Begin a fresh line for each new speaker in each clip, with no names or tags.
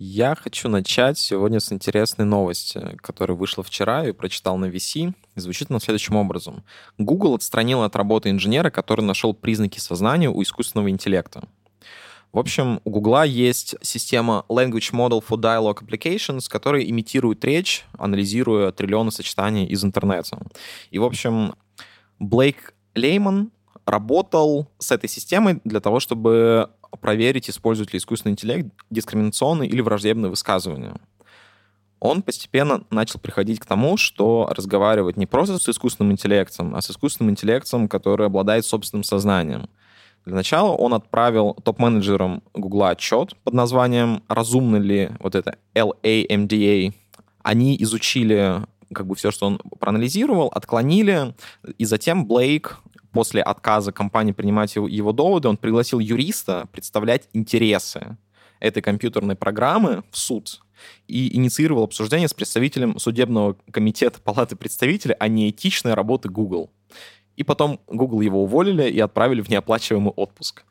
Я хочу начать сегодня с интересной новости, которая вышла вчера и прочитал на VC. И звучит она следующим образом. Google отстранил от работы инженера, который нашел признаки сознания у искусственного интеллекта. В общем, у Гугла есть система Language Model for Dialogue Applications, которая имитирует речь, анализируя триллионы сочетаний из интернета. И, в общем, Блейк Лейман работал с этой системой для того, чтобы проверить, использует ли искусственный интеллект дискриминационные или враждебные высказывания. Он постепенно начал приходить к тому, что разговаривать не просто с искусственным интеллектом, а с искусственным интеллектом, который обладает собственным сознанием. Для начала он отправил топ-менеджерам Гугла отчет под названием «Разумно ли вот это LAMDA?» Они изучили как бы все, что он проанализировал, отклонили, и затем Блейк после отказа компании принимать его, доводы, он пригласил юриста представлять интересы этой компьютерной программы в суд и инициировал обсуждение с представителем судебного комитета Палаты представителей о неэтичной работы Google. И потом Google его уволили и отправили в неоплачиваемый отпуск.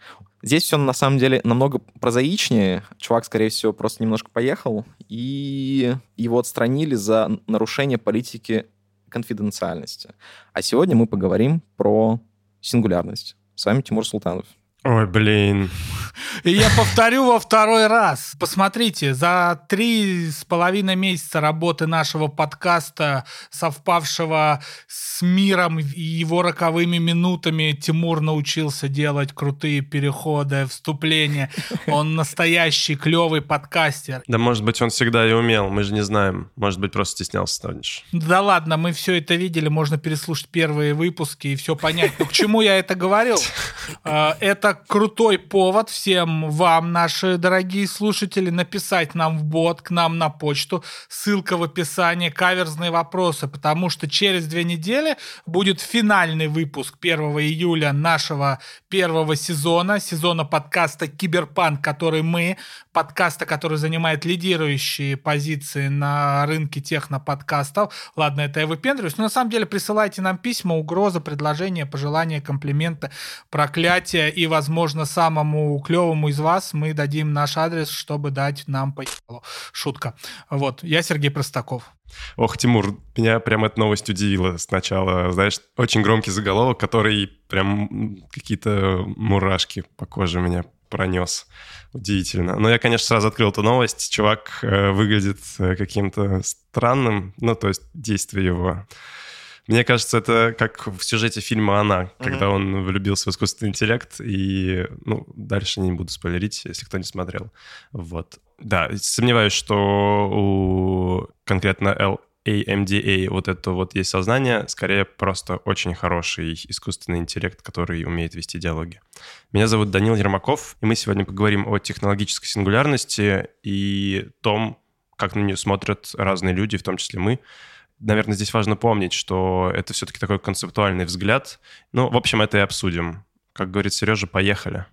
Здесь все на самом деле намного прозаичнее. Чувак, скорее всего, просто немножко поехал, и его отстранили за нарушение политики конфиденциальности. А сегодня мы поговорим про сингулярность. С вами Тимур Султанов.
Ой, блин.
И я повторю во второй раз. Посмотрите, за три с половиной месяца работы нашего подкаста, совпавшего с миром и его роковыми минутами, Тимур научился делать крутые переходы, вступления. Он настоящий клевый подкастер.
Да, может быть, он всегда и умел, мы же не знаем. Может быть, просто стеснялся раньше.
Да ладно, мы все это видели, можно переслушать первые выпуски и все понять. Но к чему я это говорил? А, это крутой повод всем вам, наши дорогие слушатели, написать нам в бот, к нам на почту. Ссылка в описании, каверзные вопросы, потому что через две недели будет финальный выпуск 1 июля нашего первого сезона, сезона подкаста «Киберпанк», который мы, подкаста, который занимает лидирующие позиции на рынке техноподкастов. Ладно, это я выпендриваюсь, но на самом деле присылайте нам письма, угрозы, предложения, пожелания, комплименты, проклятия и, возможно, самому клевому из вас мы дадим наш адрес, чтобы дать нам по Шутка. Вот, я Сергей Простаков.
Ох, Тимур, меня прям эта новость удивила сначала. Знаешь, очень громкий заголовок, который прям какие-то мурашки по коже меня пронес. Удивительно. Но я, конечно, сразу открыл эту новость. Чувак э, выглядит э, каким-то странным, ну, то есть действие его мне кажется, это как в сюжете фильма «Она», mm-hmm. когда он влюбился в искусственный интеллект, и, ну, дальше не буду спойлерить, если кто не смотрел. Вот. Да, сомневаюсь, что у конкретно L AMDA, вот это вот есть сознание, скорее просто очень хороший искусственный интеллект, который умеет вести диалоги. Меня зовут Данил Ермаков, и мы сегодня поговорим о технологической сингулярности и том, как на нее смотрят разные люди, в том числе мы, наверное, здесь важно помнить, что это все-таки такой концептуальный взгляд. Ну, в общем, это и обсудим. Как говорит Сережа, поехали.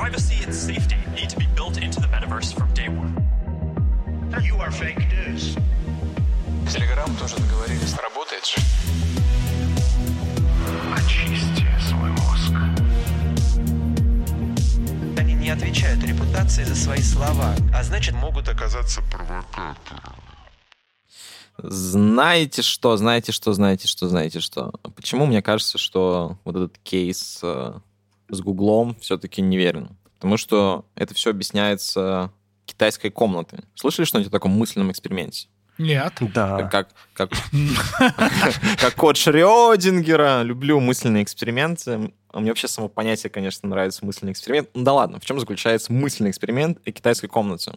Privacy and safety need to be built into the metaverse from day one. You are fake news. Телеграм тоже договорились. Работает же.
Очисти отвечают репутации за свои слова, а значит могут оказаться провокатором.
Знаете что, знаете что, знаете что, знаете что. Почему мне кажется, что вот этот кейс э, с Гуглом все-таки неверен? Потому что это все объясняется китайской комнатой. Слышали что-нибудь о таком мысленном эксперименте?
Нет.
Да. Как, как, как код Шрёдингера. Люблю мысленные эксперименты. Мне вообще само понятие, конечно, нравится мысленный эксперимент. Ну да ладно, в чем заключается мысленный эксперимент и китайской комнаты?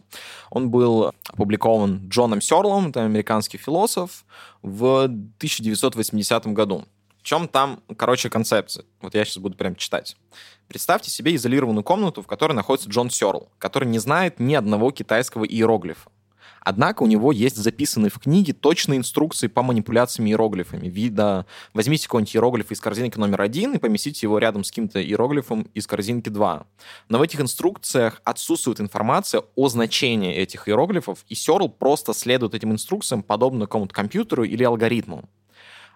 Он был опубликован Джоном Серлом, это американский философ, в 1980 году. В чем там, короче, концепция? Вот я сейчас буду прям читать. Представьте себе изолированную комнату, в которой находится Джон Сёрл, который не знает ни одного китайского иероглифа. Однако у него есть записанные в книге точные инструкции по манипуляциям иероглифами. Вида, возьмите какой-нибудь иероглиф из корзинки номер один и поместите его рядом с каким-то иероглифом из корзинки 2. Но в этих инструкциях отсутствует информация о значении этих иероглифов, и Серл просто следует этим инструкциям подобно какому-то компьютеру или алгоритму.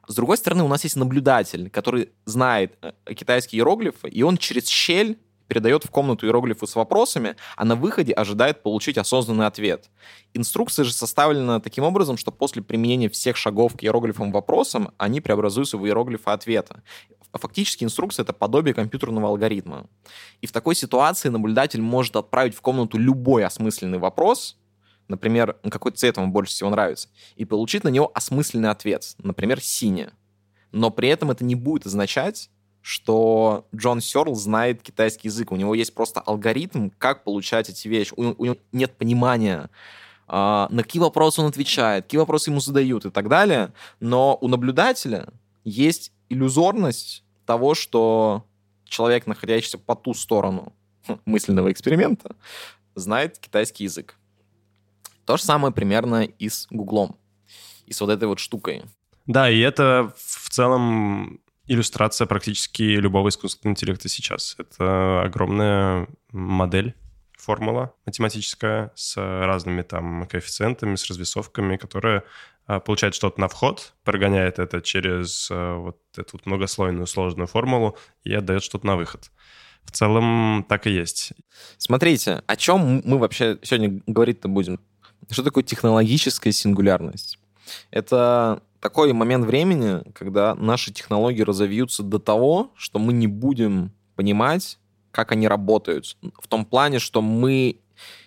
С другой стороны, у нас есть наблюдатель, который знает э, китайские иероглифы, и он через щель передает в комнату иероглифы с вопросами, а на выходе ожидает получить осознанный ответ. Инструкция же составлена таким образом, что после применения всех шагов к иероглифам вопросам они преобразуются в иероглифы ответа. Фактически инструкция — это подобие компьютерного алгоритма. И в такой ситуации наблюдатель может отправить в комнату любой осмысленный вопрос, например, какой цвет вам больше всего нравится, и получить на него осмысленный ответ, например, синий. Но при этом это не будет означать, что Джон Сёрл знает китайский язык. У него есть просто алгоритм, как получать эти вещи. У, у него нет понимания, э, на какие вопросы он отвечает, какие вопросы ему задают и так далее. Но у наблюдателя есть иллюзорность того, что человек, находящийся по ту сторону мысленного эксперимента, знает китайский язык. То же самое примерно и с Гуглом, и с вот этой вот штукой.
Да, и это в целом иллюстрация практически любого искусственного интеллекта сейчас. Это огромная модель, формула математическая с разными там коэффициентами, с развесовками, которая а, получает что-то на вход, прогоняет это через а, вот эту вот многослойную сложную формулу и отдает что-то на выход. В целом так и есть.
Смотрите, о чем мы вообще сегодня говорить-то будем? Что такое технологическая сингулярность? Это такой момент времени, когда наши технологии разовьются до того, что мы не будем понимать, как они работают. В том плане, что мы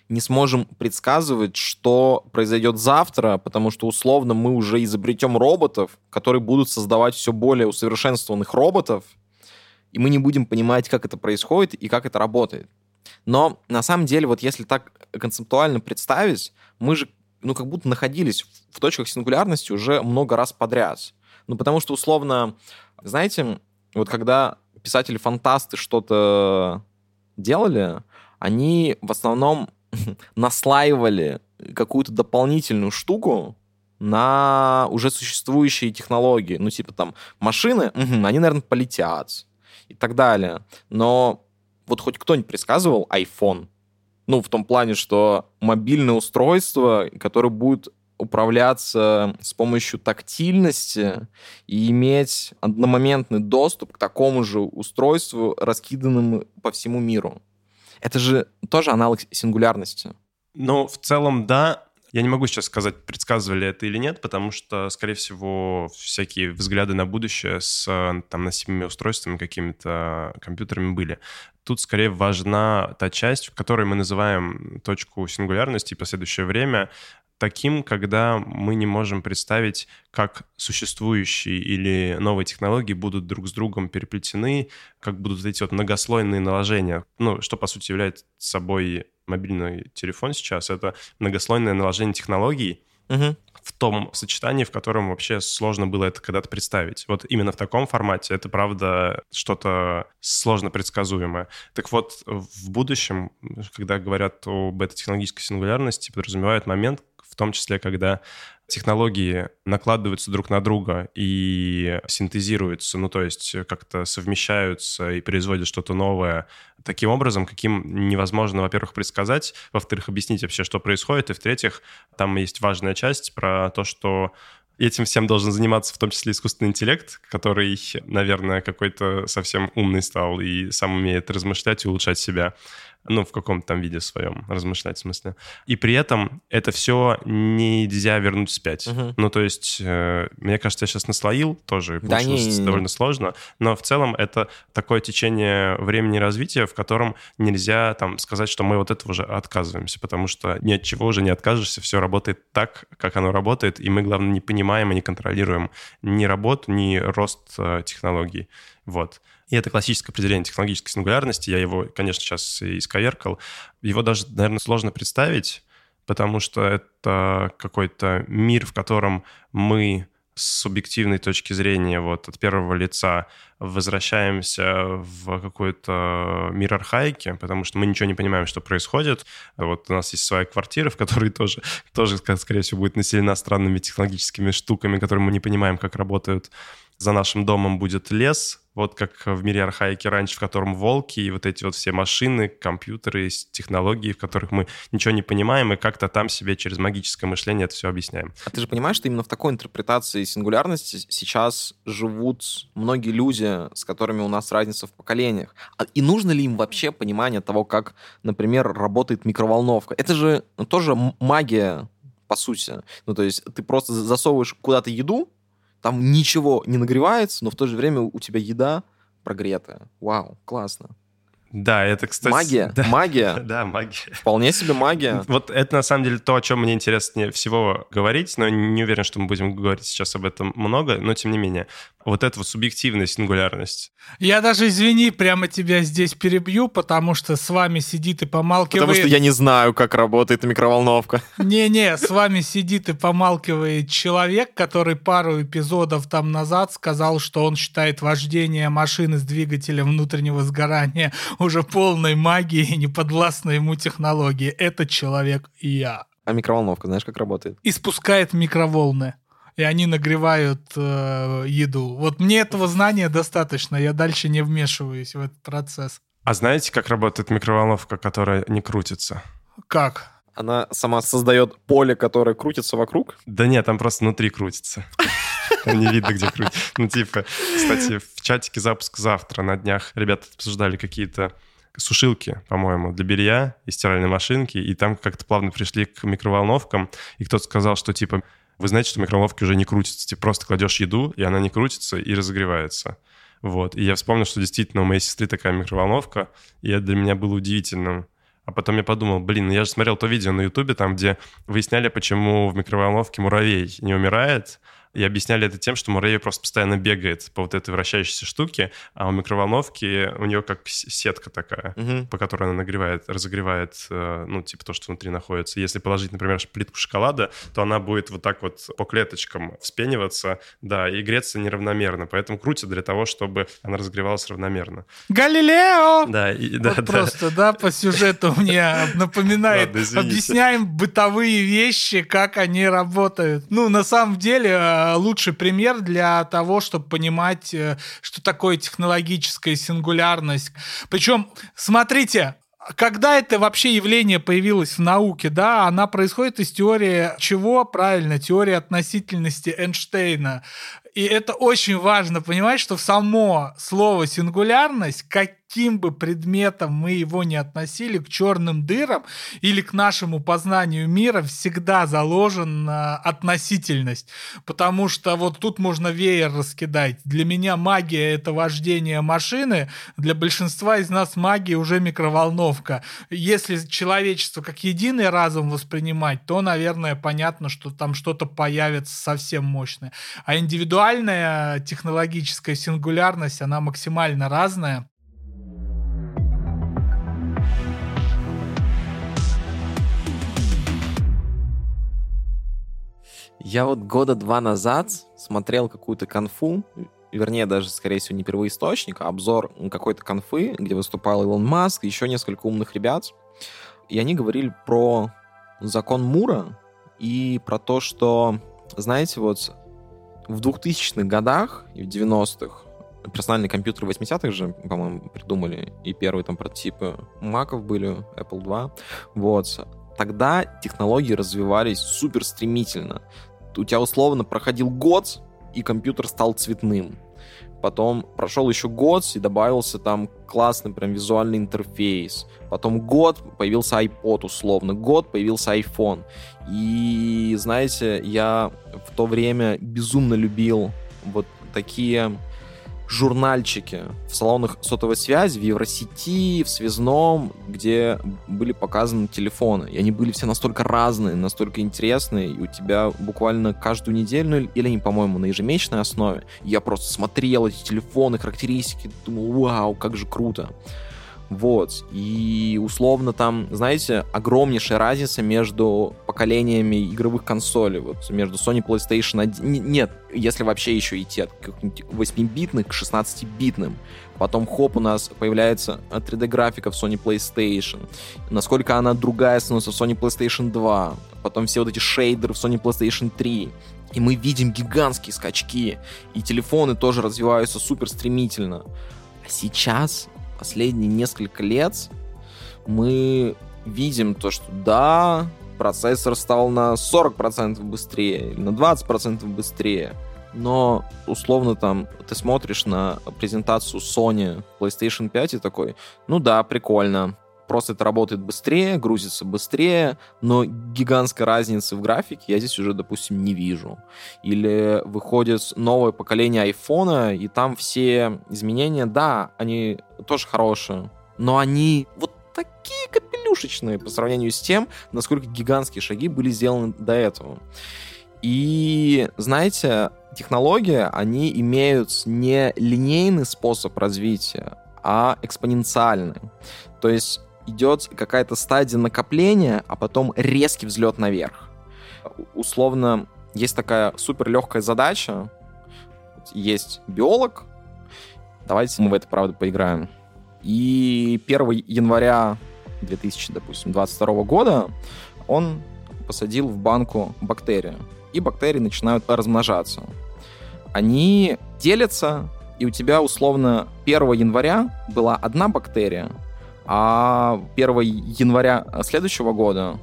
не сможем предсказывать, что произойдет завтра, потому что условно мы уже изобретем роботов, которые будут создавать все более усовершенствованных роботов, и мы не будем понимать, как это происходит и как это работает. Но на самом деле, вот если так концептуально представить, мы же ну, как будто находились в точках сингулярности уже много раз подряд. Ну, потому что, условно, знаете, вот когда писатели-фантасты что-то делали, они в основном наслаивали какую-то дополнительную штуку на уже существующие технологии. Ну, типа там машины, угу, они, наверное, полетят и так далее. Но вот хоть кто-нибудь предсказывал iPhone? Ну, в том плане, что мобильное устройство, которое будет управляться с помощью тактильности и иметь одномоментный доступ к такому же устройству, раскиданному по всему миру. Это же тоже аналог сингулярности.
Ну, в целом, да. Я не могу сейчас сказать, предсказывали это или нет, потому что, скорее всего, всякие взгляды на будущее с там, носимыми устройствами, какими-то компьютерами были. Тут скорее важна та часть, в которой мы называем точку сингулярности и последующее время таким, когда мы не можем представить, как существующие или новые технологии будут друг с другом переплетены, как будут эти вот многослойные наложения. Ну, что, по сути, является собой мобильный телефон сейчас, это многослойное наложение технологий, угу. в том сочетании, в котором вообще сложно было это когда-то представить. Вот именно в таком формате это, правда, что-то сложно предсказуемое. Так вот, в будущем, когда говорят об этой технологической сингулярности, подразумевают момент, в том числе, когда технологии накладываются друг на друга и синтезируются, ну то есть как-то совмещаются и производят что-то новое таким образом, каким невозможно, во-первых, предсказать, во-вторых, объяснить вообще, что происходит, и в-третьих, там есть важная часть про то, что этим всем должен заниматься в том числе искусственный интеллект, который, наверное, какой-то совсем умный стал и сам умеет размышлять и улучшать себя ну, в каком-то там виде своем, размышлять в смысле. И при этом это все нельзя вернуть вспять. Угу. Ну, то есть, э, мне кажется, я сейчас наслоил, тоже да получилось не, не, не. довольно сложно, но в целом это такое течение времени развития, в котором нельзя там сказать, что мы вот этого уже отказываемся, потому что ни от чего уже не откажешься, все работает так, как оно работает, и мы, главное, не понимаем и не контролируем ни работу, ни рост э, технологий. Вот. И это классическое определение технологической сингулярности. Я его, конечно, сейчас исковеркал. Его даже, наверное, сложно представить, потому что это какой-то мир, в котором мы с субъективной точки зрения вот от первого лица возвращаемся в какой-то мир архаики, потому что мы ничего не понимаем, что происходит. Вот у нас есть своя квартира, в которой тоже, тоже скорее всего, будет населена странными технологическими штуками, которые мы не понимаем, как работают. За нашим домом будет лес, вот как в мире архаики раньше, в котором волки и вот эти вот все машины, компьютеры, технологии, в которых мы ничего не понимаем, и как-то там себе через магическое мышление это все объясняем.
А ты же понимаешь, что именно в такой интерпретации сингулярности сейчас живут многие люди, с которыми у нас разница в поколениях. А и нужно ли им вообще понимание того, как, например, работает микроволновка? Это же тоже магия, по сути. Ну, то есть ты просто засовываешь куда-то еду, там ничего не нагревается, но в то же время у тебя еда прогретая. Вау, классно.
Да, это, кстати...
Магия,
да,
магия.
Да, магия.
Вполне себе магия.
Вот это, на самом деле, то, о чем мне интереснее всего говорить, но не уверен, что мы будем говорить сейчас об этом много, но тем не менее вот эта вот субъективная сингулярность.
Я даже, извини, прямо тебя здесь перебью, потому что с вами сидит и помалкивает...
Потому что я не знаю, как работает микроволновка.
Не-не, с вами сидит и помалкивает человек, который пару эпизодов там назад сказал, что он считает вождение машины с двигателем внутреннего сгорания уже полной магией и неподвластной ему технологии. Это человек и я.
А микроволновка, знаешь, как работает?
Испускает микроволны и они нагревают э, еду. Вот мне этого знания достаточно, я дальше не вмешиваюсь в этот процесс.
А знаете, как работает микроволновка, которая не крутится?
Как?
Она сама создает поле, которое крутится вокруг?
Да нет, там просто внутри крутится. Там не видно, где крутится. Ну, типа, кстати, в чатике запуск завтра на днях ребята обсуждали какие-то сушилки, по-моему, для белья и стиральной машинки, и там как-то плавно пришли к микроволновкам, и кто-то сказал, что, типа, вы знаете, что микроволновки уже не крутятся. Ты просто кладешь еду, и она не крутится и разогревается. Вот. И я вспомнил, что действительно у моей сестры такая микроволновка, и это для меня было удивительным. А потом я подумал, блин, ну я же смотрел то видео на Ютубе, там, где выясняли, почему в микроволновке муравей не умирает, и объясняли это тем, что муравей просто постоянно бегает по вот этой вращающейся штуке, а у микроволновки у нее как сетка такая, угу. по которой она нагревает, разогревает, э, ну, типа то, что внутри находится. Если положить, например, плитку шоколада, то она будет вот так вот по клеточкам вспениваться, да, и греться неравномерно. Поэтому крутят для того, чтобы она разогревалась равномерно.
Галилео!
Да, и, да,
вот
да.
просто, да, по сюжету мне напоминает. Объясняем бытовые вещи, как они работают. Ну, на самом деле, э, лучший пример для того, чтобы понимать, э, что такое технологическая сингулярность. Причем, смотрите, когда это вообще явление появилось в науке, да, она происходит из теории чего? Правильно, теории относительности Эйнштейна. И это очень важно понимать, что само слово сингулярность, как каким бы предметом мы его не относили, к черным дырам или к нашему познанию мира всегда заложена относительность. Потому что вот тут можно веер раскидать. Для меня магия — это вождение машины, для большинства из нас магия уже микроволновка. Если человечество как единый разум воспринимать, то, наверное, понятно, что там что-то появится совсем мощное. А индивидуальная технологическая сингулярность, она максимально разная.
Я вот года два назад смотрел какую-то конфу, вернее, даже, скорее всего, не первоисточник, а обзор какой-то конфы, где выступал Илон Маск, еще несколько умных ребят. И они говорили про закон Мура и про то, что, знаете, вот в 2000-х годах и в 90-х персональные компьютеры 80-х же, по-моему, придумали, и первые там прототипы Маков были, Apple II, вот. Тогда технологии развивались супер стремительно у тебя условно проходил год, и компьютер стал цветным. Потом прошел еще год, и добавился там классный прям визуальный интерфейс. Потом год появился iPod условно, год появился iPhone. И, знаете, я в то время безумно любил вот такие журнальчики в салонах сотовой связи, в Евросети, в Связном, где были показаны телефоны. И они были все настолько разные, настолько интересные, и у тебя буквально каждую неделю, ну, или они, по-моему, на ежемесячной основе, я просто смотрел эти телефоны, характеристики, думал, вау, как же круто. Вот. И условно там, знаете, огромнейшая разница между поколениями игровых консолей. Вот между Sony PlayStation 1... Нет, если вообще еще идти от 8-битных к 16-битным. Потом хоп, у нас появляется 3D-графика в Sony PlayStation. Насколько она другая становится в Sony PlayStation 2. Потом все вот эти шейдеры в Sony PlayStation 3. И мы видим гигантские скачки, и телефоны тоже развиваются супер стремительно. А сейчас, последние несколько лет, мы видим то, что да, процессор стал на 40% быстрее, на 20% быстрее, но условно там ты смотришь на презентацию Sony PlayStation 5 и такой, ну да, прикольно, просто это работает быстрее, грузится быстрее, но гигантской разницы в графике я здесь уже, допустим, не вижу. Или выходит новое поколение айфона, и там все изменения, да, они тоже хорошие, но они вот такие капелюшечные по сравнению с тем, насколько гигантские шаги были сделаны до этого. И, знаете, технологии, они имеют не линейный способ развития, а экспоненциальный. То есть идет какая-то стадия накопления, а потом резкий взлет наверх. Условно, есть такая супер легкая задача. Есть биолог. Давайте мы в это, правда, поиграем. И 1 января 2022 года он посадил в банку бактерии. И бактерии начинают размножаться. Они делятся, и у тебя условно 1 января была одна бактерия, а 1 января следующего года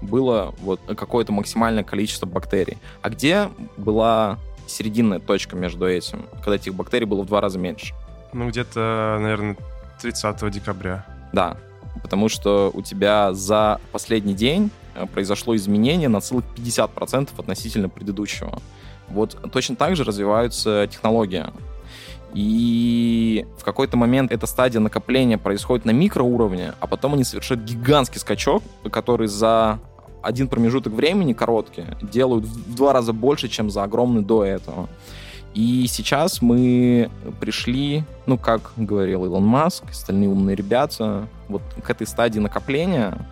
было вот какое-то максимальное количество бактерий. А где была серединная точка между этим, когда этих бактерий было в два раза меньше?
Ну, где-то, наверное, 30 декабря.
Да, потому что у тебя за последний день э, произошло изменение на целых 50% относительно предыдущего. Вот точно так же развиваются технологии. И в какой-то момент эта стадия накопления происходит на микроуровне, а потом они совершают гигантский скачок, который за один промежуток времени короткий делают в два раза больше, чем за огромный до этого. И сейчас мы пришли, ну, как говорил Илон Маск, остальные умные ребята, вот к этой стадии накопления,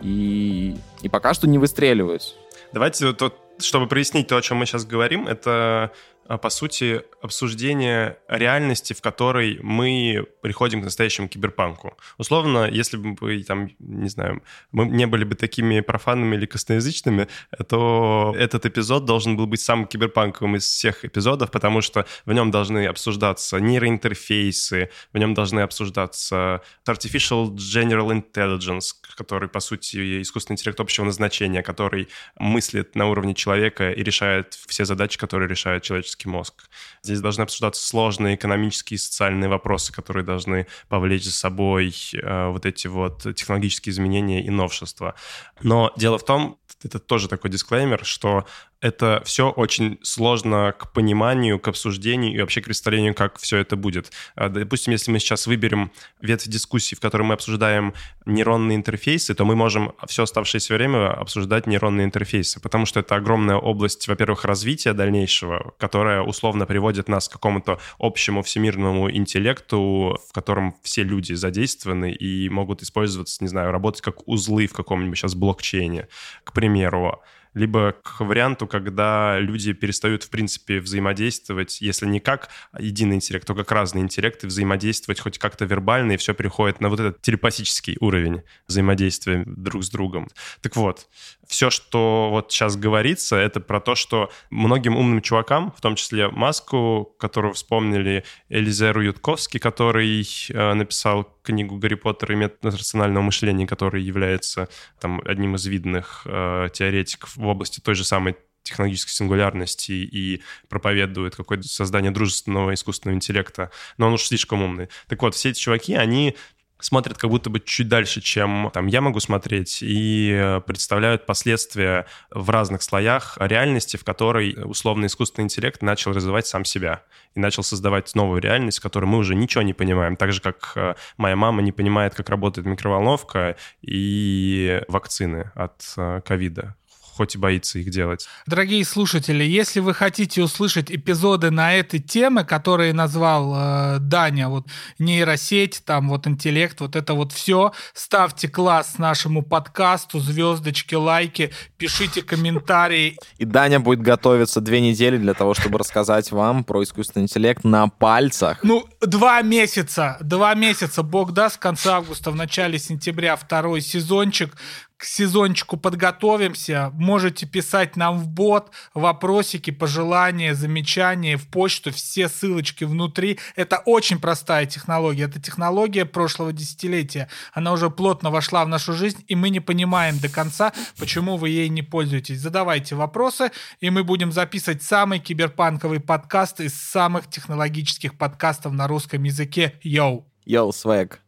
и, и пока что не выстреливают.
Давайте, вот, чтобы прояснить то, о чем мы сейчас говорим, это по сути, обсуждение реальности, в которой мы приходим к настоящему киберпанку. Условно, если бы мы, там, не знаю, мы не были бы такими профанами или косноязычными, то этот эпизод должен был быть самым киберпанковым из всех эпизодов, потому что в нем должны обсуждаться нейроинтерфейсы, в нем должны обсуждаться artificial general intelligence, который, по сути, искусственный интеллект общего назначения, который мыслит на уровне человека и решает все задачи, которые решает человеческий человеческий мозг. Здесь должны обсуждаться сложные экономические и социальные вопросы, которые должны повлечь за собой э, вот эти вот технологические изменения и новшества. Но дело в том, это тоже такой дисклеймер, что это все очень сложно к пониманию, к обсуждению и вообще к представлению, как все это будет. А, допустим, если мы сейчас выберем ветвь дискуссий, в которой мы обсуждаем нейронные интерфейсы, то мы можем все оставшееся время обсуждать нейронные интерфейсы, потому что это огромная область, во-первых, развития дальнейшего, которая условно приводит нас к какому-то общему всемирному интеллекту, в котором все люди задействованы и могут использоваться, не знаю, работать как узлы в каком-нибудь сейчас блокчейне, к примеру либо к варианту, когда люди перестают, в принципе, взаимодействовать, если не как единый интеллект, то как разные интеллекты, взаимодействовать хоть как-то вербально, и все переходит на вот этот телепатический уровень взаимодействия друг с другом. Так вот, все, что вот сейчас говорится, это про то, что многим умным чувакам, в том числе Маску, которого вспомнили, Элизеру Ютковский, который э, написал книгу «Гарри Поттер и метод рационального мышления», который является там, одним из видных э, теоретиков в области той же самой технологической сингулярности и проповедует какое-то создание дружественного искусственного интеллекта, но он уж слишком умный. Так вот, все эти чуваки, они смотрят как будто бы чуть дальше, чем там я могу смотреть, и э, представляют последствия в разных слоях реальности, в которой условно искусственный интеллект начал развивать сам себя и начал создавать новую реальность, в которой мы уже ничего не понимаем. Так же, как э, моя мама не понимает, как работает микроволновка и вакцины от э, ковида хоть и боится их делать.
Дорогие слушатели, если вы хотите услышать эпизоды на этой темы, которые назвал э, Даня, вот нейросеть, там вот интеллект, вот это вот все, ставьте класс нашему подкасту, звездочки, лайки, пишите комментарии.
И Даня будет готовиться две недели для того, чтобы рассказать вам про искусственный интеллект на пальцах.
Ну, два месяца, два месяца, бог даст, в конце августа, в начале сентября второй сезончик, к сезончику подготовимся. Можете писать нам в бот вопросики, пожелания, замечания в почту. Все ссылочки внутри. Это очень простая технология. Это технология прошлого десятилетия. Она уже плотно вошла в нашу жизнь, и мы не понимаем до конца, почему вы ей не пользуетесь. Задавайте вопросы, и мы будем записывать самый киберпанковый подкаст из самых технологических подкастов на русском языке. Йоу!
Йоу, свэг.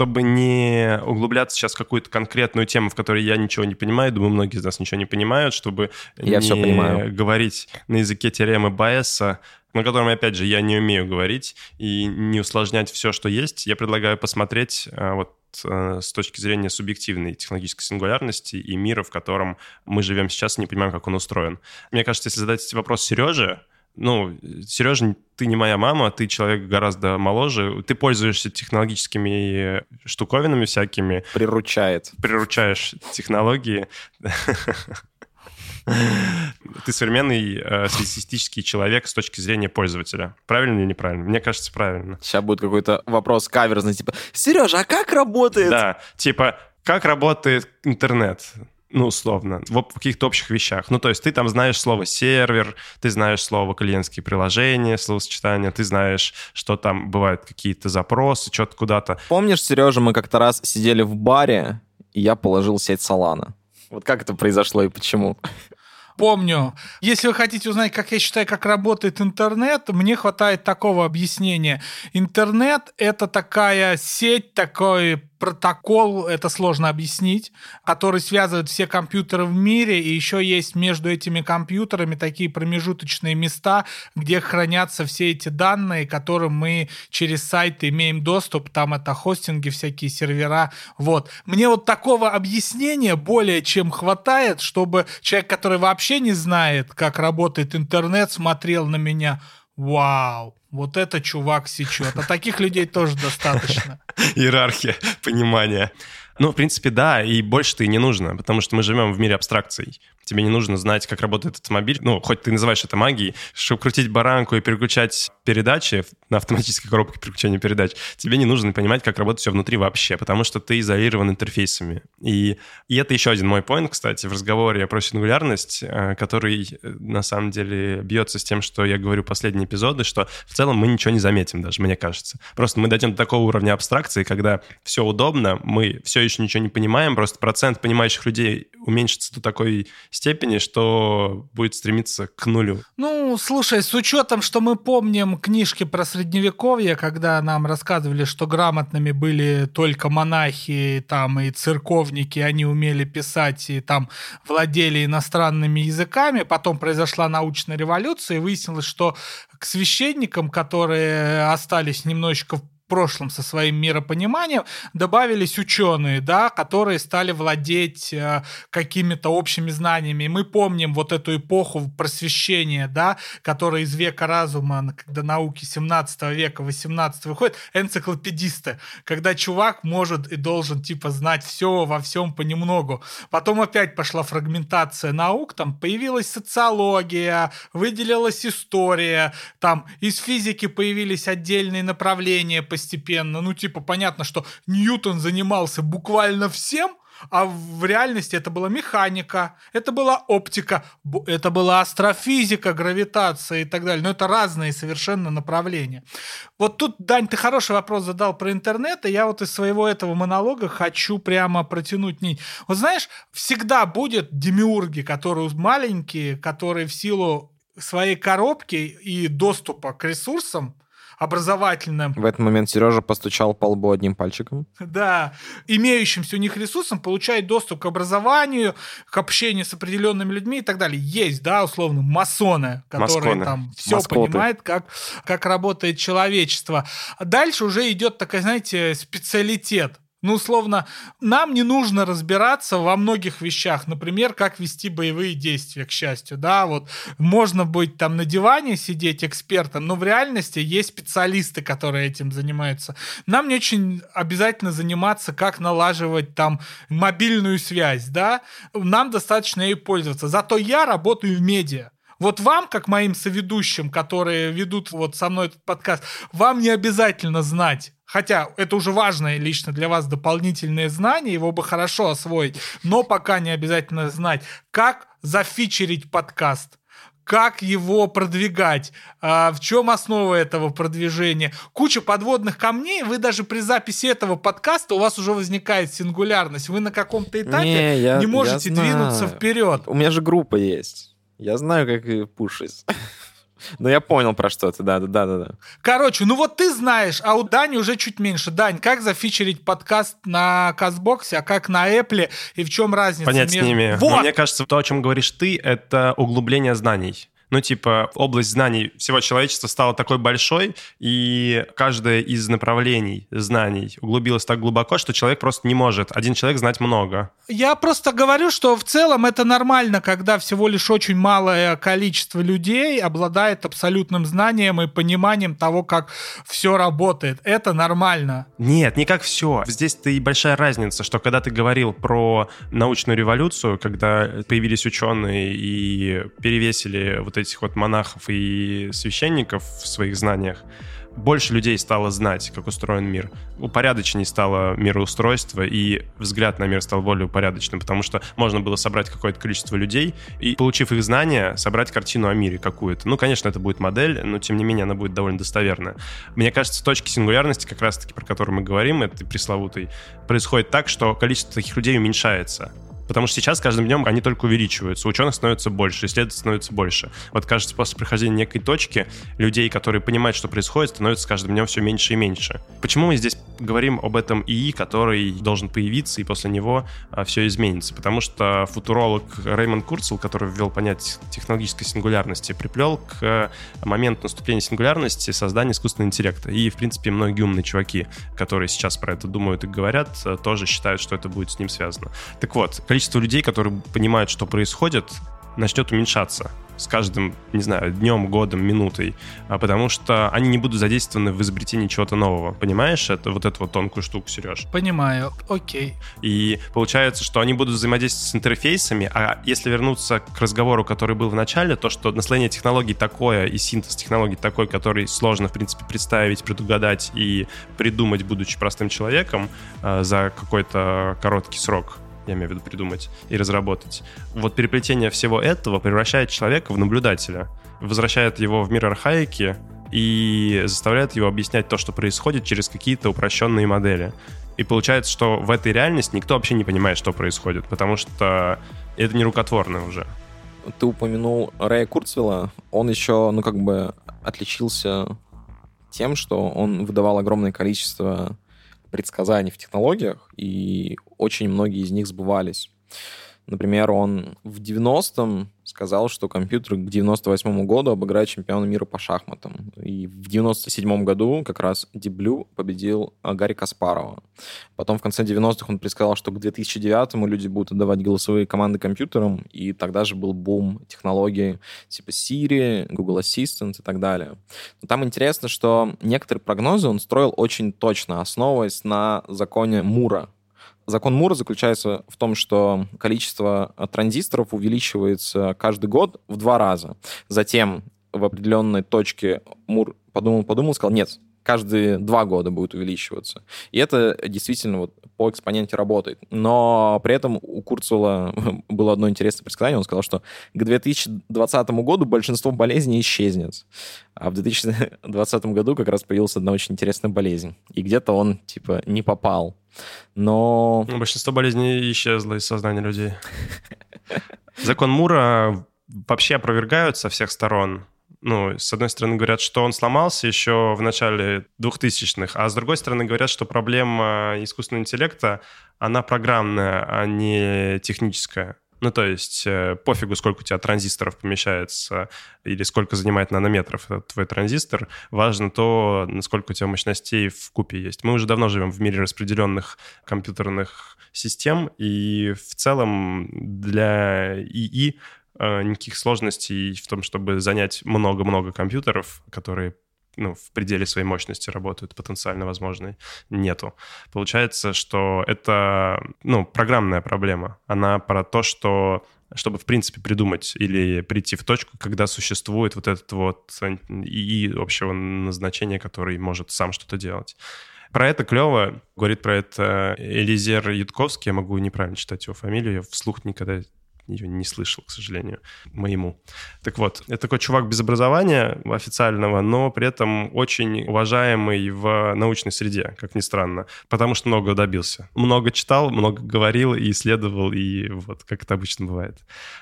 Чтобы не углубляться сейчас в какую-то конкретную тему, в которой я ничего не понимаю, думаю, многие из нас ничего не понимают, чтобы
Я
не
всё понимаю.
говорить на языке теоремы Байеса, на котором, опять же, я не умею говорить, и не усложнять все, что есть, я предлагаю посмотреть а, вот э, с точки зрения субъективной технологической сингулярности и мира, в котором мы живем сейчас, и не понимаем, как он устроен. Мне кажется, если задать вопрос Сереже, ну, Сережа, ты не моя мама, ты человек гораздо моложе, ты пользуешься технологическими штуковинами всякими,
Приручает.
приручаешь технологии. Ты современный э, статистический человек с точки зрения пользователя. Правильно или неправильно? Мне кажется, правильно.
Сейчас будет какой-то вопрос каверзный, типа, Сережа, а как работает?
Да, типа, как работает интернет? Ну, условно, в каких-то общих вещах. Ну, то есть ты там знаешь слово сервер, ты знаешь слово клиентские приложения, словосочетание, ты знаешь, что там бывают какие-то запросы, что-то куда-то.
Помнишь, Сережа, мы как-то раз сидели в баре, и я положил сеть Солана. Вот как это произошло и почему?
Помню. Если вы хотите узнать, как я считаю, как работает интернет, мне хватает такого объяснения. Интернет — это такая сеть, такой протокол, это сложно объяснить, который связывает все компьютеры в мире, и еще есть между этими компьютерами такие промежуточные места, где хранятся все эти данные, к которым мы через сайты имеем доступ, там это хостинги, всякие сервера, вот. Мне вот такого объяснения более чем хватает, чтобы человек, который вообще не знает, как работает интернет, смотрел на меня, вау, вот это чувак сечет. А таких людей тоже достаточно.
Иерархия понимания. Ну, в принципе, да, и больше-то и не нужно, потому что мы живем в мире абстракций. Тебе не нужно знать, как работает автомобиль. Ну, хоть ты называешь это магией, чтобы крутить баранку и переключать передачи на автоматической коробке переключения передач, тебе не нужно понимать, как работает все внутри вообще, потому что ты изолирован интерфейсами. И, и это еще один мой поинт, кстати, в разговоре про сингулярность, э, который э, на самом деле бьется с тем, что я говорю последние эпизоды, что в целом мы ничего не заметим даже, мне кажется. Просто мы дойдем до такого уровня абстракции, когда все удобно, мы все еще ничего не понимаем, просто процент понимающих людей уменьшится до такой степени, что будет стремиться к нулю.
Ну, слушай, с учетом, что мы помним книжки про средневековье, когда нам рассказывали, что грамотными были только монахи там и церковники, они умели писать и там владели иностранными языками, потом произошла научная революция, и выяснилось, что к священникам, которые остались немножечко в прошлом со своим миропониманием, добавились ученые, да, которые стали владеть э, какими-то общими знаниями. И мы помним вот эту эпоху просвещения, да, которая из века разума, когда науки 17 века, 18 выходит, энциклопедисты, когда чувак может и должен типа знать все во всем понемногу. Потом опять пошла фрагментация наук, там появилась социология, выделилась история, там из физики появились отдельные направления постепенно. Ну, типа, понятно, что Ньютон занимался буквально всем, а в реальности это была механика, это была оптика, это была астрофизика, гравитация и так далее. Но это разные совершенно направления. Вот тут, Дань, ты хороший вопрос задал про интернет, и я вот из своего этого монолога хочу прямо протянуть нить. Вот знаешь, всегда будет демиурги, которые маленькие, которые в силу своей коробки и доступа к ресурсам образовательным,
В этот момент Сережа постучал по лбу одним пальчиком.
да, имеющимся у них ресурсом получают доступ к образованию, к общению с определенными людьми и так далее. Есть, да, условно, масоны, которые
Масконы.
там все
Маскоты.
понимают, как, как работает человечество. А дальше уже идет такая, знаете, специалитет. Ну, условно, нам не нужно разбираться во многих вещах, например, как вести боевые действия, к счастью, да, вот можно быть там на диване сидеть экспертом, но в реальности есть специалисты, которые этим занимаются. Нам не очень обязательно заниматься, как налаживать там мобильную связь, да, нам достаточно ей пользоваться. Зато я работаю в медиа. Вот вам, как моим соведущим, которые ведут вот со мной этот подкаст, вам не обязательно знать, Хотя это уже важное лично для вас дополнительное знание, его бы хорошо освоить, но пока не обязательно знать, как зафичерить подкаст как его продвигать, а, в чем основа этого продвижения. Куча подводных камней, вы даже при записи этого подкаста у вас уже возникает сингулярность. Вы на каком-то этапе не, я, не можете двинуться вперед.
У меня же группа есть. Я знаю, как ее пушить. Ну, я понял про что ты, да-да-да-да.
Короче, ну вот ты знаешь, а у Дани уже чуть меньше. Дань, как зафичерить подкаст на Казбоксе, а как на Apple, и в чем разница?
Понять между... с ними. Вот! Но мне кажется, то, о чем говоришь ты, это углубление знаний ну, типа, область знаний всего человечества стала такой большой, и каждое из направлений знаний углубилось так глубоко, что человек просто не может, один человек знать много.
Я просто говорю, что в целом это нормально, когда всего лишь очень малое количество людей обладает абсолютным знанием и пониманием того, как все работает. Это нормально.
Нет, не как все. Здесь-то и большая разница, что когда ты говорил про научную революцию, когда появились ученые и перевесили вот этих вот монахов и священников в своих знаниях, больше людей стало знать, как устроен мир. Упорядочнее стало мироустройство, и взгляд на мир стал более упорядоченным, потому что можно было собрать какое-то количество людей и, получив их знания, собрать картину о мире какую-то. Ну, конечно, это будет модель, но, тем не менее, она будет довольно достоверная. Мне кажется, точки сингулярности, как раз-таки, про которые мы говорим, этой пресловутой, происходит так, что количество таких людей уменьшается. Потому что сейчас с каждым днем они только увеличиваются. Ученых становится больше, исследователей становится больше. Вот кажется, после прохождения некой точки людей, которые понимают, что происходит, становится с каждым днем все меньше и меньше. Почему мы здесь говорим об этом ИИ, который должен появиться, и после него а, все изменится? Потому что футуролог Реймонд Курцел, который ввел понятие технологической сингулярности, приплел к моменту наступления сингулярности создание искусственного интеллекта. И, в принципе, многие умные чуваки, которые сейчас про это думают и говорят, тоже считают, что это будет с ним связано. Так вот, количество количество людей, которые понимают, что происходит, начнет уменьшаться с каждым, не знаю, днем, годом, минутой, а потому что они не будут задействованы в изобретении чего-то нового. Понимаешь это, вот эту вот тонкую штуку, Сереж?
Понимаю, окей.
И получается, что они будут взаимодействовать с интерфейсами, а если вернуться к разговору, который был в начале, то, что наслоение технологий такое и синтез технологий такой, который сложно, в принципе, представить, предугадать и придумать, будучи простым человеком, э, за какой-то короткий срок, я имею в виду придумать и разработать. Вот переплетение всего этого превращает человека в наблюдателя, возвращает его в мир архаики и заставляет его объяснять то, что происходит через какие-то упрощенные модели. И получается, что в этой реальности никто вообще не понимает, что происходит, потому что это не рукотворно уже.
Ты упомянул Рэя Курцвелла. Он еще, ну, как бы отличился тем, что он выдавал огромное количество предсказаний в технологиях, и очень многие из них сбывались. Например, он в 90-м сказал, что компьютер к 98 году обыграет чемпиона мира по шахматам. И в 97 году как раз Blue победил а, Гарри Каспарова. Потом в конце 90-х он предсказал, что к 2009 люди будут отдавать голосовые команды компьютерам, и тогда же был бум технологий типа Siri, Google Assistant и так далее. Но там интересно, что некоторые прогнозы он строил очень точно, основываясь на законе Мура, Закон Мура заключается в том, что количество транзисторов увеличивается каждый год в два раза. Затем в определенной точке Мур подумал, подумал, сказал, нет, каждые два года будет увеличиваться. И это действительно вот по экспоненте работает. Но при этом у Курцела было одно интересное предсказание. Он сказал, что к 2020 году большинство болезней исчезнет. А в 2020 году как раз появилась одна очень интересная болезнь. И где-то он, типа, не попал. Но...
Ну, большинство болезней исчезло из сознания людей. Закон Мура вообще опровергают со всех сторон. Ну, с одной стороны, говорят, что он сломался еще в начале 2000-х, а с другой стороны, говорят, что проблема искусственного интеллекта, она программная, а не техническая. Ну, то есть э, пофигу, сколько у тебя транзисторов помещается или сколько занимает нанометров этот твой транзистор. Важно то, насколько у тебя мощностей в купе есть. Мы уже давно живем в мире распределенных компьютерных систем, и в целом для ИИ э, никаких сложностей в том, чтобы занять много-много компьютеров, которые ну, в пределе своей мощности работают, потенциально возможной, нету. Получается, что это, ну, программная проблема. Она про то, что чтобы, в принципе, придумать или прийти в точку, когда существует вот этот вот и общего назначения, который может сам что-то делать. Про это клево. Говорит про это Элизер Ютковский. Я могу неправильно читать его фамилию. Я вслух никогда ее не слышал, к сожалению, моему. Так вот, это такой чувак без образования официального, но при этом очень уважаемый в научной среде, как ни странно, потому что много добился. Много читал, много говорил и исследовал, и вот как это обычно бывает.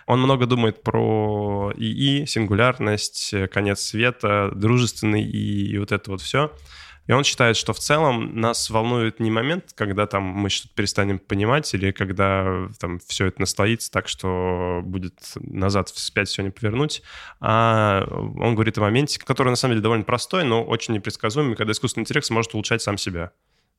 Он много думает про ИИ, сингулярность, конец света, дружественный и, и вот это вот все. И он считает, что в целом нас волнует не момент, когда там мы что-то перестанем понимать, или когда там все это настоится так, что будет назад вспять все не повернуть, а он говорит о моменте, который на самом деле довольно простой, но очень непредсказуемый, когда искусственный интеллект сможет улучшать сам себя.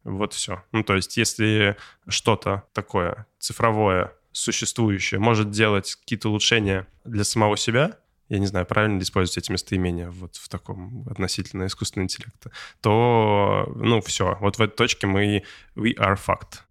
Вот все. Ну, то есть, если что-то такое цифровое, существующее, может делать какие-то улучшения для самого себя, я не знаю, правильно ли использовать эти местоимения вот в таком относительно искусственного интеллекта, то, ну, все. Вот в этой точке мы we are fucked.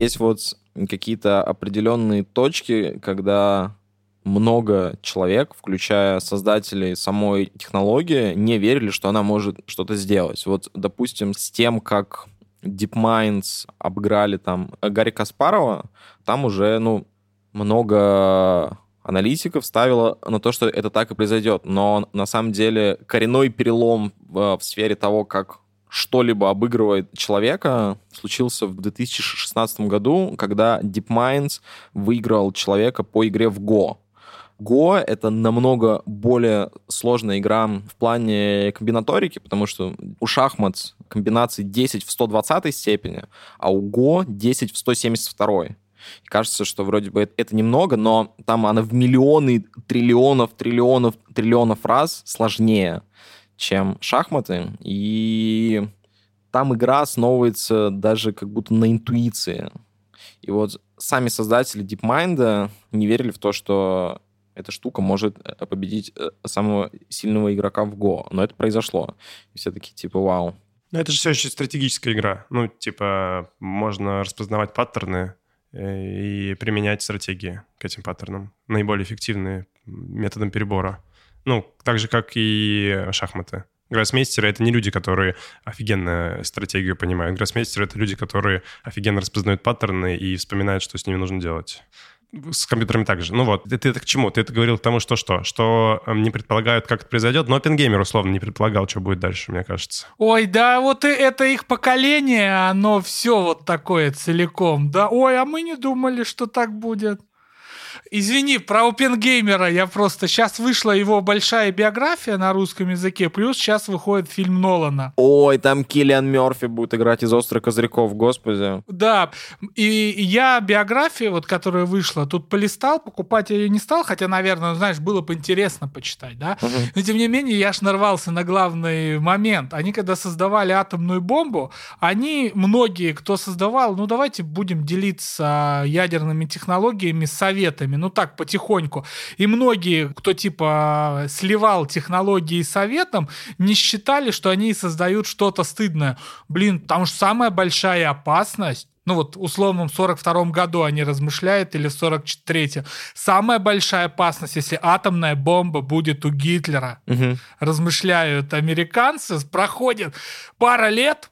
Есть вот какие-то определенные точки, когда много человек, включая создателей самой технологии, не верили, что она может что-то сделать. Вот, допустим, с тем, как DeepMinds обыграли там Гарри Каспарова, там уже, ну, много аналитиков ставило на то, что это так и произойдет. Но на самом деле коренной перелом в, в сфере того, как что-либо обыгрывает человека, случился в 2016 году, когда DeepMinds выиграл человека по игре в Go. Go — это намного более сложная игра в плане комбинаторики, потому что у шахмат комбинаций 10 в 120 степени, а у Go 10 в 172. И кажется, что вроде бы это немного, но там она в миллионы, триллионов, триллионов, триллионов раз сложнее, чем шахматы. И там игра основывается даже как будто на интуиции. И вот сами создатели DeepMind не верили в то, что эта штука может э, победить э, самого сильного игрока в Go. Но это произошло. И все таки типа, вау.
Но это же все еще стратегическая игра. Ну, типа, можно распознавать паттерны э, и применять стратегии к этим паттернам. Наиболее эффективные методом перебора. Ну, так же, как и шахматы. Гроссмейстеры — это не люди, которые офигенно стратегию понимают. Гроссмейстеры — это люди, которые офигенно распознают паттерны и вспоминают, что с ними нужно делать с компьютерами также. Ну вот, ты, ты это к чему? Ты это говорил к тому, что что? Что эм, не предполагают, как это произойдет, но OpenGamer условно не предполагал, что будет дальше, мне кажется.
Ой, да, вот это их поколение, оно все вот такое целиком. Да, ой, а мы не думали, что так будет. Извини, про Опенгеймера я просто... Сейчас вышла его большая биография на русском языке, плюс сейчас выходит фильм Нолана.
Ой, там Киллиан Мерфи будет играть из «Острых козырьков», господи.
Да, и я биографию, вот, которая вышла, тут полистал, покупать я ее не стал, хотя, наверное, знаешь, было бы интересно почитать, да? Угу. Но, тем не менее, я ж нарвался на главный момент. Они, когда создавали атомную бомбу, они, многие, кто создавал, ну, давайте будем делиться ядерными технологиями, советами ну так, потихоньку. И многие, кто типа сливал технологии советом, не считали, что они создают что-то стыдное. Блин, там же самая большая опасность ну вот условном 42 году они размышляют, или в 43-м. Самая большая опасность, если атомная бомба будет у Гитлера, угу. размышляют американцы, проходит пара лет,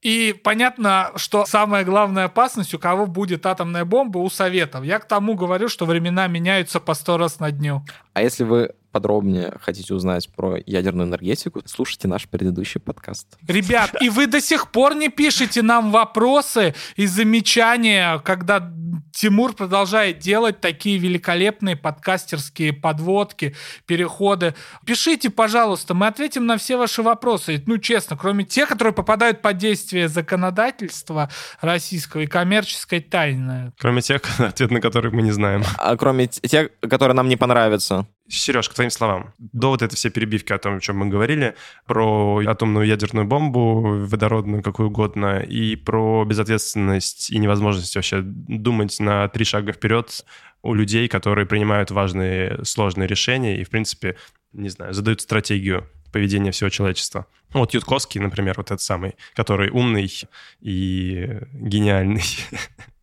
и понятно, что самая главная опасность, у кого будет атомная бомба, у Советов. Я к тому говорю, что времена меняются по сто раз на дню.
А если вы подробнее хотите узнать про ядерную энергетику, слушайте наш предыдущий подкаст.
Ребят, и вы до сих пор не пишете нам вопросы и замечания, когда Тимур продолжает делать такие великолепные подкастерские подводки, переходы. Пишите, пожалуйста, мы ответим на все ваши вопросы. Ну, честно, кроме тех, которые попадают под действие законодательства российского и коммерческой тайны.
Кроме тех, ответ на которые мы не знаем.
А кроме тех, которые нам не понравятся.
Сереж, к твоим словам, до вот этой все перебивки о том, о чем мы говорили, про атомную ядерную бомбу, водородную, какую угодно, и про безответственность и невозможность вообще думать на три шага вперед у людей, которые принимают важные, сложные решения и, в принципе, не знаю, задают стратегию поведения всего человечества. Вот Ютковский, например, вот этот самый, который умный и гениальный.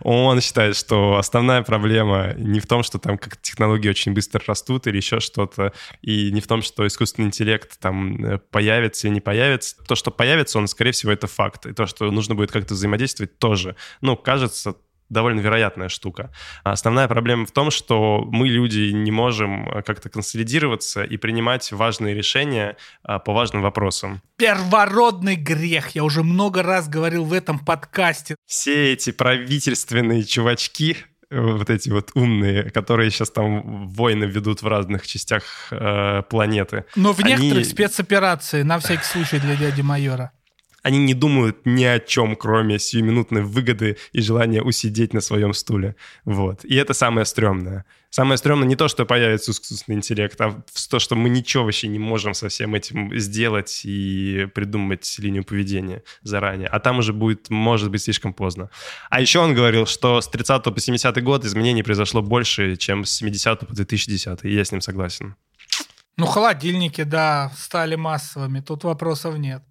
Он считает, что основная проблема не в том, что там как технологии очень быстро растут или еще что-то, и не в том, что искусственный интеллект там э, появится и не появится. То, что появится, он, скорее всего, это факт. И то, что нужно будет как-то взаимодействовать, тоже. Ну, кажется, довольно вероятная штука. Основная проблема в том, что мы, люди, не можем э, как-то консолидироваться и принимать важные решения а, по важным вопросам.
Первородный грех. Я уже много раз говорил в этом подкасте.
Все эти правительственные чувачки, э, вот эти вот умные, которые сейчас там войны ведут в разных частях э, планеты.
Но в некоторых они... спецоперации, на всякий случай для дяди майора
они не думают ни о чем, кроме сиюминутной выгоды и желания усидеть на своем стуле. Вот. И это самое стрёмное. Самое стрёмное не то, что появится искусственный интеллект, а то, что мы ничего вообще не можем со всем этим сделать и придумать линию поведения заранее. А там уже будет, может быть, слишком поздно. А еще он говорил, что с 30 по 70 год изменений произошло больше, чем с 70 по 2010. И я с ним согласен.
Ну, холодильники, да, стали массовыми, тут вопросов нет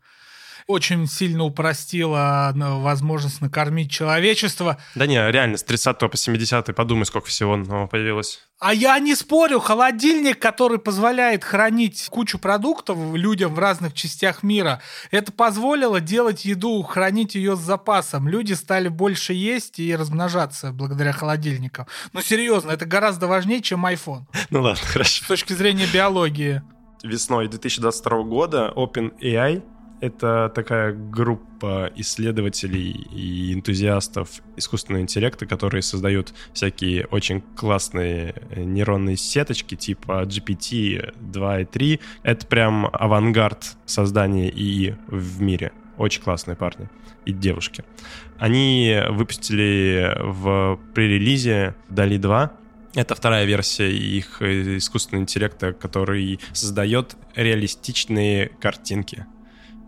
очень сильно упростила ну, возможность накормить человечество.
Да не, реально, с 30 по 70 подумай, сколько всего нового появилось.
А я не спорю, холодильник, который позволяет хранить кучу продуктов людям в разных частях мира, это позволило делать еду, хранить ее с запасом. Люди стали больше есть и размножаться благодаря холодильникам. Ну, серьезно, это гораздо важнее, чем iPhone.
Ну ладно, хорошо.
С точки зрения биологии.
Весной 2022 года OpenAI это такая группа исследователей и энтузиастов искусственного интеллекта, которые создают всякие очень классные э, нейронные сеточки типа GPT 2 и 3. Это прям авангард создания ИИ в мире. Очень классные парни и девушки. Они выпустили в пререлизе DALI 2, это вторая версия их э, искусственного интеллекта, который создает реалистичные картинки.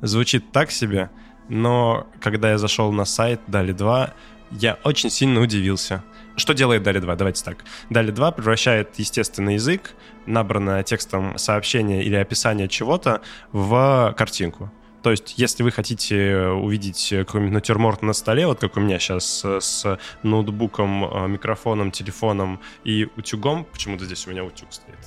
Звучит так себе, но когда я зашел на сайт Дали 2, я очень сильно удивился. Что делает Дали 2? Давайте так. Дали 2 превращает естественный язык, набранное текстом сообщение или описание чего-то, в картинку. То есть, если вы хотите увидеть какой-нибудь натюрморт на столе, вот как у меня сейчас с ноутбуком, э, микрофоном, телефоном и утюгом, почему-то здесь у меня утюг стоит,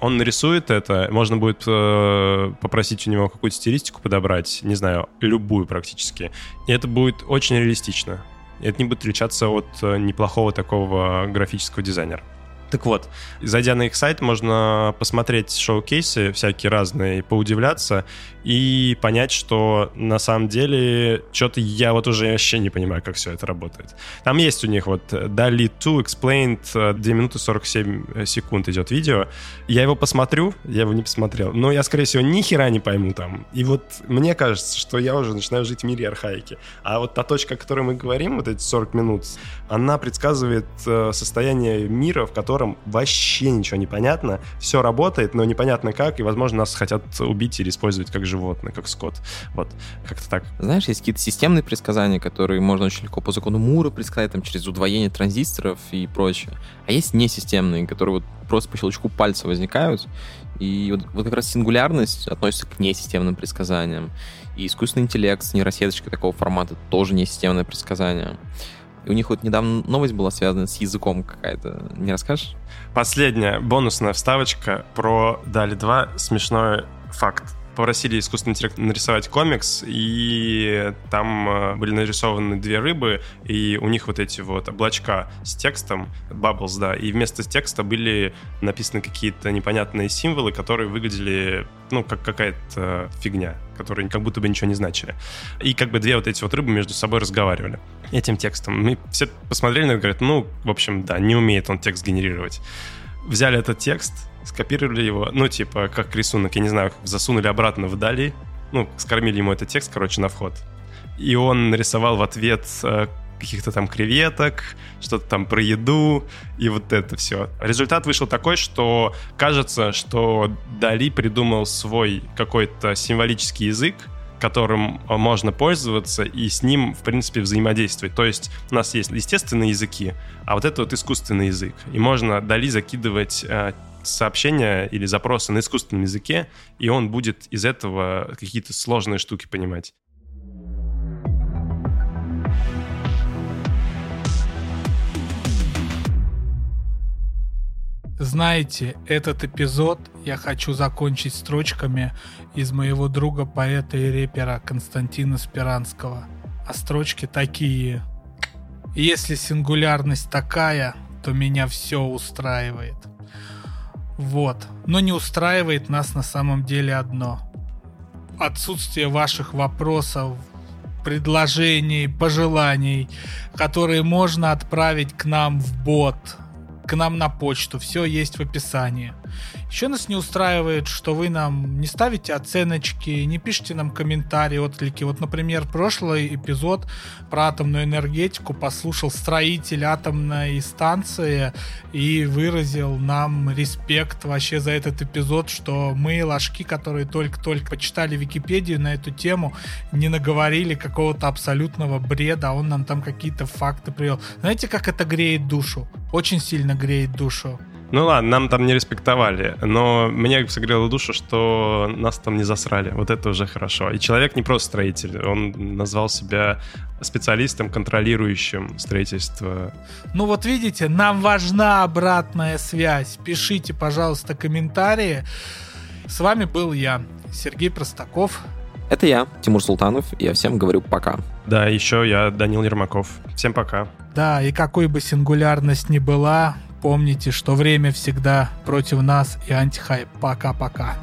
он нарисует это, можно будет э, попросить у него какую-то стилистику подобрать, не знаю, любую практически. И это будет очень реалистично. Это не будет отличаться от э, неплохого такого графического дизайнера. Так вот, зайдя на их сайт, можно посмотреть шоу-кейсы всякие разные, поудивляться и понять, что на самом деле что-то я вот уже вообще не понимаю, как все это работает. Там есть у них вот DALI 2 Explained 2 минуты 47 секунд идет видео. Я его посмотрю, я его не посмотрел, но я, скорее всего, ни хера не пойму там. И вот мне кажется, что я уже начинаю жить в мире архаики. А вот та точка, о которой мы говорим, вот эти 40 минут, она предсказывает э, состояние мира, в котором вообще ничего не понятно, все работает, но непонятно как, и, возможно, нас хотят убить или использовать как животное, как скот. Вот, как-то так.
Знаешь, есть какие-то системные предсказания, которые можно очень легко по закону Мура предсказать, там, через удвоение транзисторов и прочее. А есть несистемные, которые вот просто по щелчку пальца возникают, и вот, вот как раз сингулярность относится к несистемным предсказаниям. И искусственный интеллект с нейросеточкой такого формата тоже несистемное предсказание. И у них вот недавно новость была связана с языком какая-то. Не расскажешь?
Последняя бонусная вставочка про Дали 2. Смешной факт попросили искусственный интеллект нарисовать комикс, и там э, были нарисованы две рыбы, и у них вот эти вот облачка с текстом, bubbles, да, и вместо текста были написаны какие-то непонятные символы, которые выглядели, ну, как какая-то фигня, которые как будто бы ничего не значили. И как бы две вот эти вот рыбы между собой разговаривали этим текстом. Мы все посмотрели на это и говорят, ну, в общем, да, не умеет он текст генерировать. Взяли этот текст, скопировали его, ну, типа, как рисунок, я не знаю, засунули обратно в Дали, ну, скормили ему этот текст, короче, на вход. И он нарисовал в ответ э, каких-то там креветок, что-то там про еду и вот это все. Результат вышел такой, что кажется, что Дали придумал свой какой-то символический язык, которым э, можно пользоваться и с ним, в принципе, взаимодействовать. То есть у нас есть естественные языки, а вот это вот искусственный язык. И можно Дали закидывать э, сообщения или запросы на искусственном языке, и он будет из этого какие-то сложные штуки понимать.
Знаете, этот эпизод я хочу закончить строчками из моего друга поэта и репера Константина Спиранского. А строчки такие. Если сингулярность такая, то меня все устраивает. Вот. Но не устраивает нас на самом деле одно. Отсутствие ваших вопросов, предложений, пожеланий, которые можно отправить к нам в бот – к нам на почту. Все есть в описании. Еще нас не устраивает, что вы нам не ставите оценочки, не пишите нам комментарии, отклики. Вот, например, прошлый эпизод про атомную энергетику послушал строитель атомной станции и выразил нам респект вообще за этот эпизод, что мы, ложки, которые только-только почитали Википедию на эту тему, не наговорили какого-то абсолютного бреда, он нам там какие-то факты привел. Знаете, как это греет душу? Очень сильно греет душу.
Ну ладно, нам там не респектовали, но мне согрело душу, что нас там не засрали. Вот это уже хорошо. И человек не просто строитель, он назвал себя специалистом, контролирующим строительство.
Ну вот видите, нам важна обратная связь. Пишите, пожалуйста, комментарии. С вами был я, Сергей Простаков.
Это я, Тимур Султанов, я всем говорю пока.
Да, еще я, Данил Ермаков. Всем пока.
Да, и какой бы сингулярность ни была, Помните, что время всегда против нас и антихайп. Пока-пока.